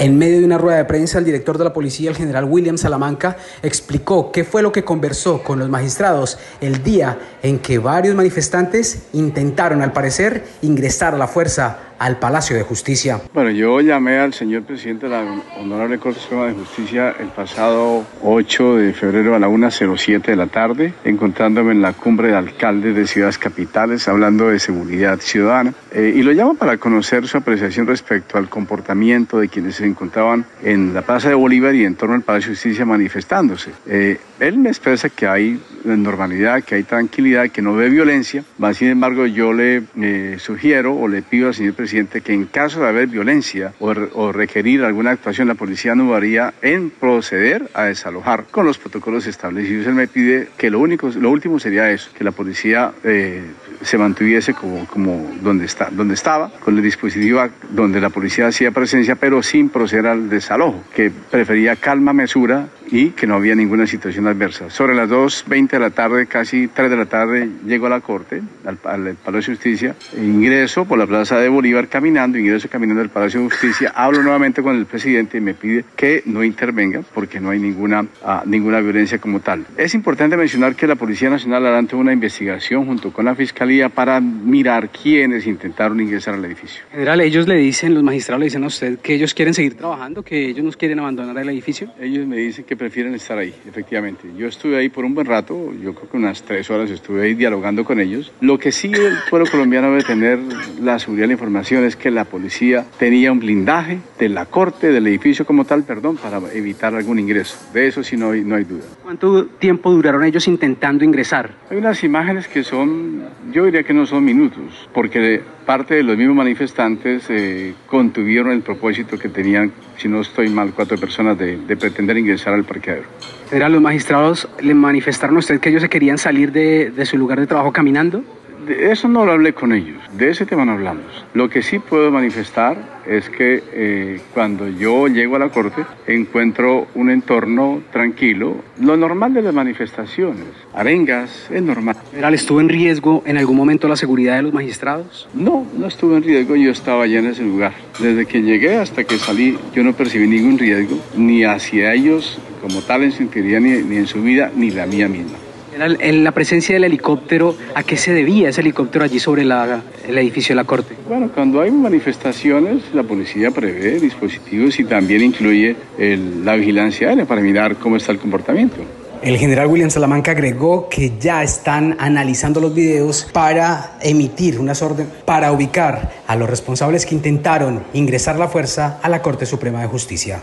En medio de una rueda de prensa, el director de la policía, el general William Salamanca, explicó qué fue lo que conversó con los magistrados el día en que varios manifestantes intentaron, al parecer, ingresar a la fuerza al Palacio de Justicia. Bueno, yo llamé al señor presidente de la Honorable Corte Suprema de Justicia el pasado 8 de febrero a la 1.07 de la tarde, encontrándome en la cumbre de alcaldes de ciudades capitales hablando de seguridad ciudadana. Eh, y lo llamo para conocer su apreciación respecto al comportamiento de quienes se encontraban en la Plaza de Bolívar y en torno al Palacio de Justicia manifestándose. Eh, él me expresa que hay normalidad, que hay tranquilidad, que no ve violencia, más sin embargo yo le eh, sugiero o le pido al señor presidente que en caso de haber violencia o, requerir alguna actuación, la policía no haría en proceder a desalojar con los protocolos establecidos. Él me pide que lo único, lo último sería eso, que la policía eh, se mantuviese como, como donde, está, donde estaba, con el dispositivo donde la policía hacía presencia, pero sin proceder al desalojo, que prefería calma, mesura y que no había ninguna situación adversa. Sobre las 2.20 de la tarde, casi 3 de la tarde, llego a la Corte, al, al Palacio de Justicia, ingreso por la Plaza de Bolívar caminando, ingreso caminando al Palacio de Justicia, hablo nuevamente con el presidente y me pide que no intervenga porque no hay ninguna, uh, ninguna violencia como tal. Es importante mencionar que la Policía Nacional hará una investigación junto con la Fiscalía para mirar quiénes intentaron ingresar al edificio. General, ellos le dicen, los magistrados le dicen a usted que ellos quieren seguir trabajando, que ellos no quieren abandonar el edificio. Ellos me dicen que prefieren estar ahí, efectivamente. Yo estuve ahí por un buen rato, yo creo que unas tres horas estuve ahí dialogando con ellos. Lo que sí el pueblo colombiano debe tener la seguridad de la información es que la policía tenía un blindaje de la corte, del edificio como tal, perdón, para evitar algún ingreso. De eso sí no hay, no hay duda. ¿Cuánto tiempo duraron ellos intentando ingresar? Hay unas imágenes que son, yo diría que no son minutos, porque parte de los mismos manifestantes eh, contuvieron el propósito que tenían, si no estoy mal, cuatro personas de, de pretender ingresar al parqueadero. ¿Eran los magistrados le manifestaron a usted que ellos se querían salir de, de su lugar de trabajo caminando? De eso no lo hablé con ellos, de ese tema no hablamos. Lo que sí puedo manifestar es que eh, cuando yo llego a la corte encuentro un entorno tranquilo, lo normal de las manifestaciones, arengas, es normal. ¿General, estuvo en riesgo en algún momento la seguridad de los magistrados? No, no estuvo en riesgo, yo estaba allá en ese lugar. Desde que llegué hasta que salí yo no percibí ningún riesgo, ni hacia ellos como tal en su integridad, ni, ni en su vida, ni la mía misma. En la presencia del helicóptero, ¿a qué se debía ese helicóptero allí sobre la, el edificio de la Corte? Bueno, cuando hay manifestaciones, la policía prevé dispositivos y también incluye el, la vigilancia aérea para mirar cómo está el comportamiento. El general William Salamanca agregó que ya están analizando los videos para emitir unas órdenes para ubicar a los responsables que intentaron ingresar la fuerza a la Corte Suprema de Justicia.